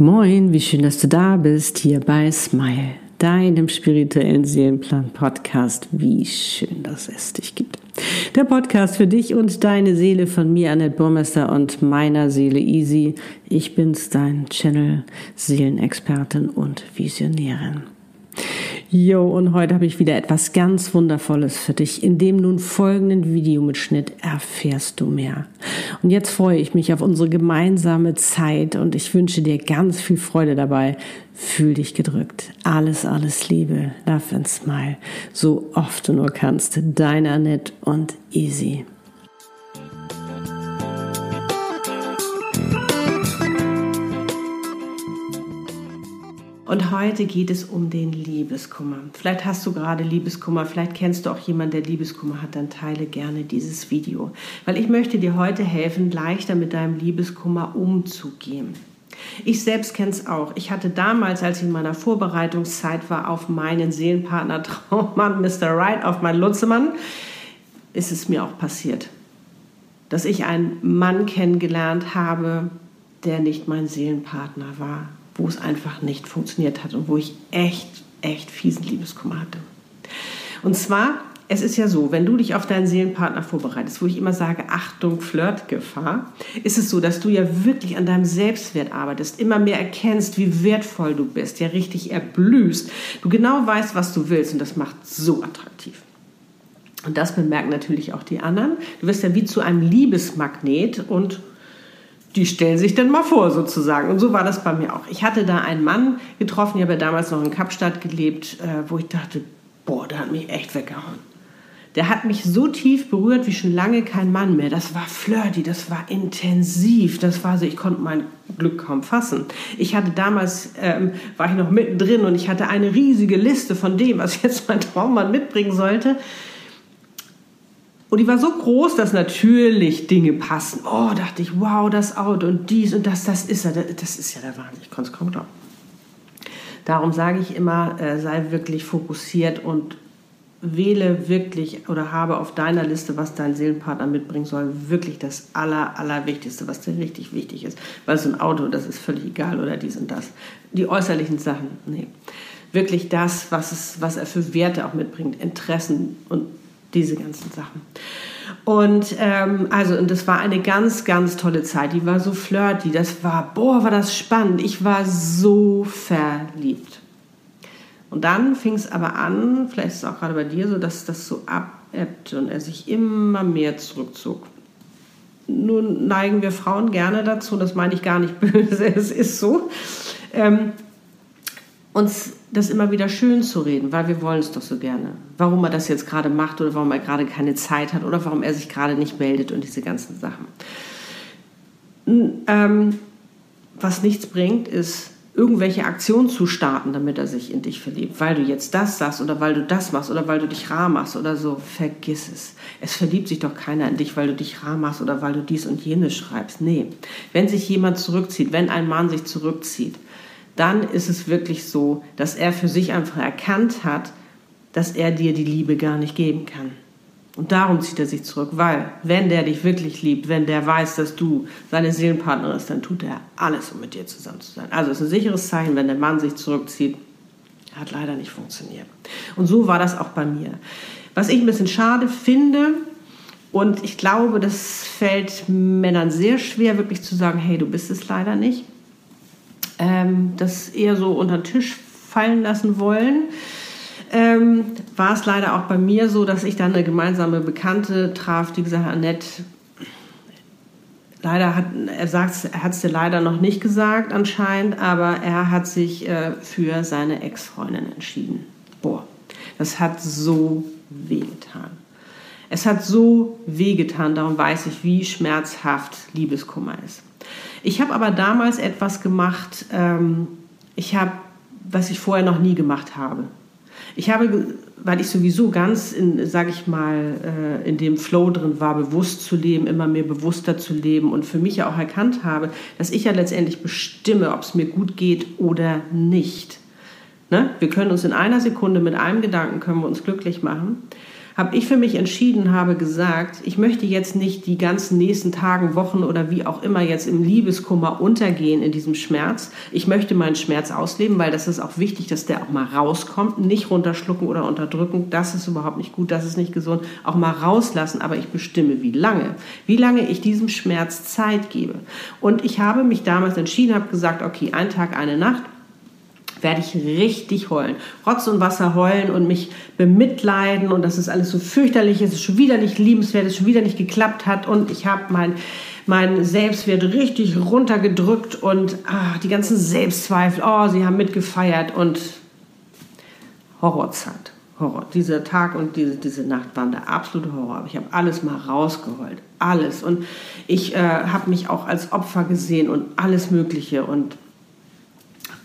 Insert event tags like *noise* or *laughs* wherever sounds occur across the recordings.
Moin, wie schön, dass du da bist, hier bei Smile, deinem spirituellen Seelenplan-Podcast. Wie schön, dass es dich gibt. Der Podcast für dich und deine Seele von mir, Annette Burmester und meiner Seele Easy. Ich bin's, dein Channel, Seelenexpertin und Visionärin. Jo, und heute habe ich wieder etwas ganz Wundervolles für dich. In dem nun folgenden Videomitschnitt erfährst du mehr. Und jetzt freue ich mich auf unsere gemeinsame Zeit und ich wünsche dir ganz viel Freude dabei. Fühl dich gedrückt. Alles, alles Liebe. Love and smile. So oft du nur kannst. Deine Annette und Easy. Und heute geht es um den Liebeskummer. Vielleicht hast du gerade Liebeskummer, vielleicht kennst du auch jemanden, der Liebeskummer hat, dann teile gerne dieses Video. Weil ich möchte dir heute helfen, leichter mit deinem Liebeskummer umzugehen. Ich selbst kenne es auch. Ich hatte damals, als ich in meiner Vorbereitungszeit war, auf meinen Seelenpartner Traummann *laughs* Mr. Right, auf meinen Lutzemann, ist es mir auch passiert. Dass ich einen Mann kennengelernt habe, der nicht mein Seelenpartner war wo es einfach nicht funktioniert hat und wo ich echt, echt fiesen Liebeskummer hatte. Und zwar, es ist ja so, wenn du dich auf deinen Seelenpartner vorbereitest, wo ich immer sage, Achtung, Flirtgefahr, ist es so, dass du ja wirklich an deinem Selbstwert arbeitest, immer mehr erkennst, wie wertvoll du bist, ja richtig erblühst, du genau weißt, was du willst und das macht so attraktiv. Und das bemerken natürlich auch die anderen. Du wirst ja wie zu einem Liebesmagnet und die stellen sich dann mal vor sozusagen. Und so war das bei mir auch. Ich hatte da einen Mann getroffen, ich habe ja damals noch in Kapstadt gelebt, äh, wo ich dachte, boah, der hat mich echt weggehauen. Der hat mich so tief berührt wie schon lange kein Mann mehr. Das war flirty, das war intensiv, das war so, ich konnte mein Glück kaum fassen. Ich hatte damals, ähm, war ich noch mittendrin und ich hatte eine riesige Liste von dem, was jetzt mein Traummann mitbringen sollte. Und die war so groß, dass natürlich Dinge passen. Oh, dachte ich, wow, das Auto und dies und das, das ist ja, das ist ja der Wahnsinn. Ich konnte es kaum glauben. Darum sage ich immer, äh, sei wirklich fokussiert und wähle wirklich oder habe auf deiner Liste, was dein Seelenpartner mitbringen soll, wirklich das Aller, Allerwichtigste, was dir richtig wichtig ist. Weil so ein Auto, das ist völlig egal oder dies und das. Die äußerlichen Sachen, nee. Wirklich das, was, es, was er für Werte auch mitbringt, Interessen und diese ganzen Sachen. Und ähm, also, und das war eine ganz, ganz tolle Zeit. Die war so flirty, das war, boah, war das spannend. Ich war so verliebt. Und dann fing es aber an, vielleicht ist es auch gerade bei dir so, dass das so abebbte und er sich immer mehr zurückzog. Nun neigen wir Frauen gerne dazu, das meine ich gar nicht *laughs* böse, es ist so, ähm, uns das immer wieder schön zu reden, weil wir wollen es doch so gerne. Warum er das jetzt gerade macht oder warum er gerade keine Zeit hat oder warum er sich gerade nicht meldet und diese ganzen Sachen. Ähm, was nichts bringt, ist irgendwelche Aktionen zu starten, damit er sich in dich verliebt, weil du jetzt das sagst oder weil du das machst oder weil du dich rar machst oder so. Vergiss es. Es verliebt sich doch keiner in dich, weil du dich rar machst oder weil du dies und jenes schreibst. Nee. Wenn sich jemand zurückzieht, wenn ein Mann sich zurückzieht, dann ist es wirklich so, dass er für sich einfach erkannt hat, dass er dir die Liebe gar nicht geben kann. Und darum zieht er sich zurück, weil wenn der dich wirklich liebt, wenn der weiß, dass du seine Seelenpartnerin ist, dann tut er alles, um mit dir zusammen zu sein. Also es ist ein sicheres Zeichen, wenn der Mann sich zurückzieht. Hat leider nicht funktioniert. Und so war das auch bei mir. Was ich ein bisschen schade finde, und ich glaube, das fällt Männern sehr schwer, wirklich zu sagen, hey, du bist es leider nicht ähm, das eher so unter den Tisch fallen lassen wollen. Ähm, war es leider auch bei mir so, dass ich dann eine gemeinsame Bekannte traf, die gesagt hat, Annette, leider hat, er sagt, er hat es dir leider noch nicht gesagt anscheinend, aber er hat sich äh, für seine Ex-Freundin entschieden. Boah, das hat so wehgetan. Es hat so wehgetan, darum weiß ich, wie schmerzhaft Liebeskummer ist. Ich habe aber damals etwas gemacht, ähm, ich habe, was ich vorher noch nie gemacht habe. Ich habe, weil ich sowieso ganz, in, sage ich mal, äh, in dem Flow drin war, bewusst zu leben, immer mehr bewusster zu leben und für mich ja auch erkannt habe, dass ich ja letztendlich bestimme, ob es mir gut geht oder nicht. Ne? Wir können uns in einer Sekunde mit einem Gedanken können wir uns glücklich machen habe ich für mich entschieden, habe gesagt, ich möchte jetzt nicht die ganzen nächsten Tagen, Wochen oder wie auch immer jetzt im Liebeskummer untergehen in diesem Schmerz. Ich möchte meinen Schmerz ausleben, weil das ist auch wichtig, dass der auch mal rauskommt. Nicht runterschlucken oder unterdrücken, das ist überhaupt nicht gut, das ist nicht gesund. Auch mal rauslassen, aber ich bestimme, wie lange. Wie lange ich diesem Schmerz Zeit gebe. Und ich habe mich damals entschieden, habe gesagt, okay, ein Tag, eine Nacht werde ich richtig heulen. Rotz und Wasser heulen und mich bemitleiden und dass es alles so fürchterlich ist, schon wieder nicht liebenswert ist, schon wieder nicht geklappt hat und ich habe mein, mein Selbstwert richtig runtergedrückt und ah, die ganzen Selbstzweifel, oh, sie haben mitgefeiert und Horrorzeit. Horror. Dieser Tag und diese, diese Nacht waren der absolute Horror. Aber ich habe alles mal rausgeheult. Alles. Und ich äh, habe mich auch als Opfer gesehen und alles Mögliche. Und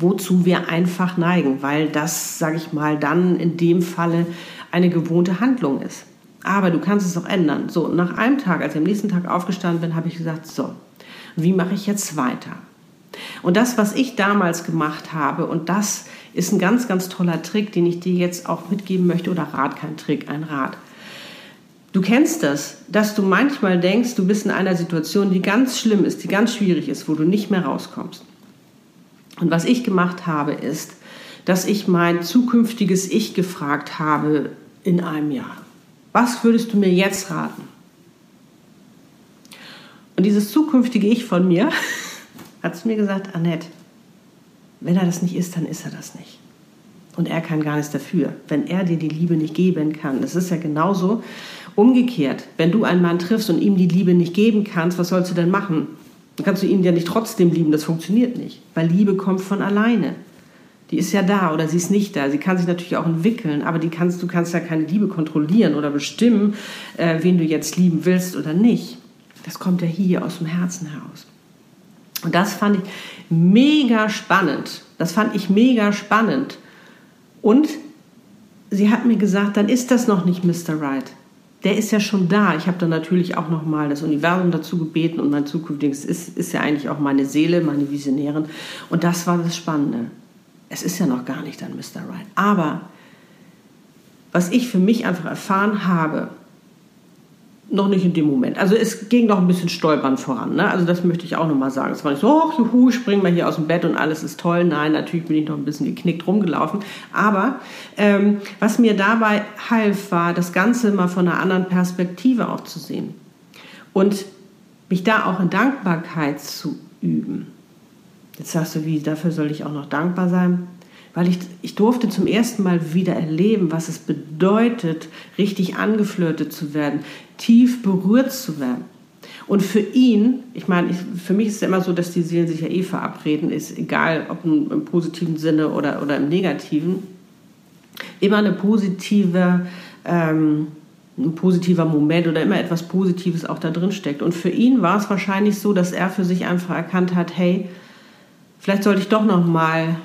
wozu wir einfach neigen, weil das, sage ich mal, dann in dem Falle eine gewohnte Handlung ist. Aber du kannst es auch ändern. So, nach einem Tag, als ich am nächsten Tag aufgestanden bin, habe ich gesagt, so, wie mache ich jetzt weiter? Und das, was ich damals gemacht habe, und das ist ein ganz, ganz toller Trick, den ich dir jetzt auch mitgeben möchte, oder Rat, kein Trick, ein Rat. Du kennst das, dass du manchmal denkst, du bist in einer Situation, die ganz schlimm ist, die ganz schwierig ist, wo du nicht mehr rauskommst. Und was ich gemacht habe, ist, dass ich mein zukünftiges Ich gefragt habe in einem Jahr. Was würdest du mir jetzt raten? Und dieses zukünftige Ich von mir *laughs* hat zu mir gesagt, Annette, wenn er das nicht ist, dann ist er das nicht. Und er kann gar nichts dafür, wenn er dir die Liebe nicht geben kann. Das ist ja genauso umgekehrt. Wenn du einen Mann triffst und ihm die Liebe nicht geben kannst, was sollst du denn machen? Dann kannst du ihn ja nicht trotzdem lieben, das funktioniert nicht, weil Liebe kommt von alleine. Die ist ja da oder sie ist nicht da. Sie kann sich natürlich auch entwickeln, aber die kannst, du kannst ja keine Liebe kontrollieren oder bestimmen, äh, wen du jetzt lieben willst oder nicht. Das kommt ja hier aus dem Herzen heraus. Und das fand ich mega spannend. Das fand ich mega spannend. Und sie hat mir gesagt, dann ist das noch nicht Mr. Right der ist ja schon da. Ich habe dann natürlich auch nochmal das Universum dazu gebeten und mein zukünftiges ist, ist ja eigentlich auch meine Seele, meine Visionärin. Und das war das Spannende. Es ist ja noch gar nicht dann Mr. Right. Aber was ich für mich einfach erfahren habe, noch nicht in dem Moment. Also es ging noch ein bisschen stolpern voran. Ne? Also das möchte ich auch nochmal sagen. Es war nicht so, oh, juhu, springen wir hier aus dem Bett und alles ist toll. Nein, natürlich bin ich noch ein bisschen geknickt rumgelaufen. Aber ähm, was mir dabei half, war, das Ganze mal von einer anderen Perspektive auch zu sehen. Und mich da auch in Dankbarkeit zu üben. Jetzt sagst du, wie, dafür soll ich auch noch dankbar sein? Weil ich, ich durfte zum ersten Mal wieder erleben, was es bedeutet, richtig angeflirtet zu werden, tief berührt zu werden. Und für ihn, ich meine, ich, für mich ist es immer so, dass die Seelen sich ja eh verabreden, ist egal, ob im, im positiven Sinne oder, oder im negativen, immer eine positive, ähm, ein positiver Moment oder immer etwas Positives auch da drin steckt. Und für ihn war es wahrscheinlich so, dass er für sich einfach erkannt hat, hey, vielleicht sollte ich doch noch mal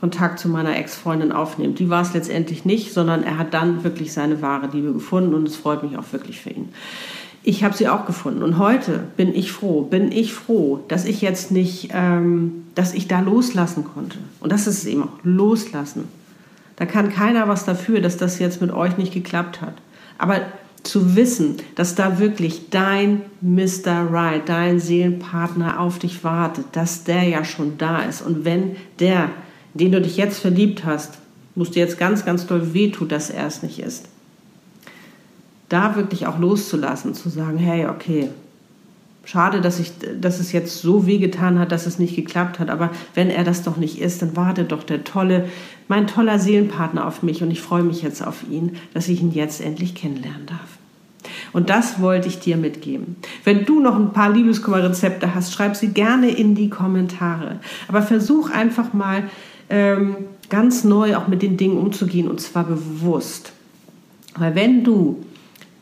Kontakt zu meiner Ex-Freundin aufnehmen. Die war es letztendlich nicht, sondern er hat dann wirklich seine wahre Liebe gefunden und es freut mich auch wirklich für ihn. Ich habe sie auch gefunden und heute bin ich froh, bin ich froh, dass ich jetzt nicht, ähm, dass ich da loslassen konnte. Und das ist es eben auch, loslassen. Da kann keiner was dafür, dass das jetzt mit euch nicht geklappt hat. Aber zu wissen, dass da wirklich dein Mr. Right, dein Seelenpartner auf dich wartet, dass der ja schon da ist. Und wenn der den du dich jetzt verliebt hast, musst du jetzt ganz, ganz doll wehtun, dass er es nicht ist. Da wirklich auch loszulassen, zu sagen, hey, okay, schade, dass, ich, dass es jetzt so wehgetan hat, dass es nicht geklappt hat, aber wenn er das doch nicht ist, dann wartet doch der tolle, mein toller Seelenpartner auf mich und ich freue mich jetzt auf ihn, dass ich ihn jetzt endlich kennenlernen darf. Und das wollte ich dir mitgeben. Wenn du noch ein paar Liebeskummerrezepte hast, schreib sie gerne in die Kommentare. Aber versuch einfach mal ähm, ganz neu auch mit den Dingen umzugehen und zwar bewusst. Weil wenn du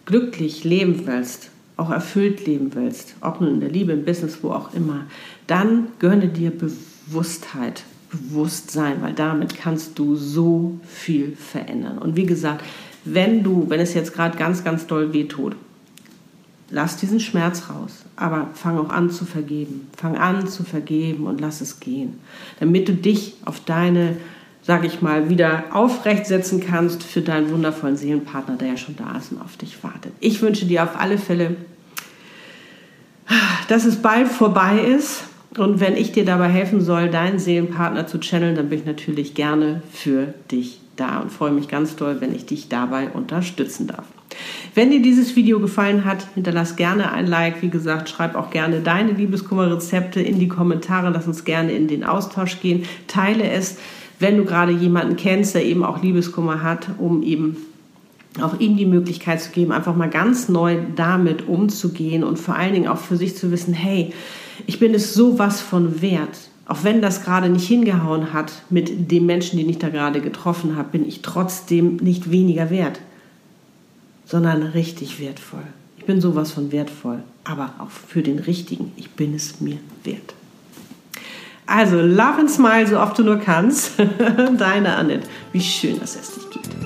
glücklich leben willst, auch erfüllt leben willst, ob nun in der Liebe, im Business, wo auch immer, dann gönne dir Bewusstheit, Bewusstsein, weil damit kannst du so viel verändern. Und wie gesagt, wenn du, wenn es jetzt gerade ganz, ganz doll wehtut, lass diesen Schmerz raus, aber fang auch an zu vergeben. Fang an zu vergeben und lass es gehen, damit du dich auf deine sage ich mal, wieder aufrecht setzen kannst für deinen wundervollen Seelenpartner, der ja schon da ist und auf dich wartet. Ich wünsche dir auf alle Fälle, dass es bald vorbei ist. Und wenn ich dir dabei helfen soll, deinen Seelenpartner zu channeln, dann bin ich natürlich gerne für dich da und freue mich ganz doll, wenn ich dich dabei unterstützen darf. Wenn dir dieses Video gefallen hat, hinterlass gerne ein Like. Wie gesagt, schreib auch gerne deine Liebeskummerrezepte in die Kommentare. Lass uns gerne in den Austausch gehen. Teile es, wenn du gerade jemanden kennst, der eben auch Liebeskummer hat, um eben auch ihm die Möglichkeit zu geben, einfach mal ganz neu damit umzugehen und vor allen Dingen auch für sich zu wissen, hey, ich bin es sowas von wert. Auch wenn das gerade nicht hingehauen hat mit dem Menschen, den ich da gerade getroffen habe, bin ich trotzdem nicht weniger wert, sondern richtig wertvoll. Ich bin sowas von wertvoll, aber auch für den Richtigen. Ich bin es mir wert. Also, love and smile, so oft du nur kannst. *laughs* Deine Annette. Wie schön, dass es dich gibt.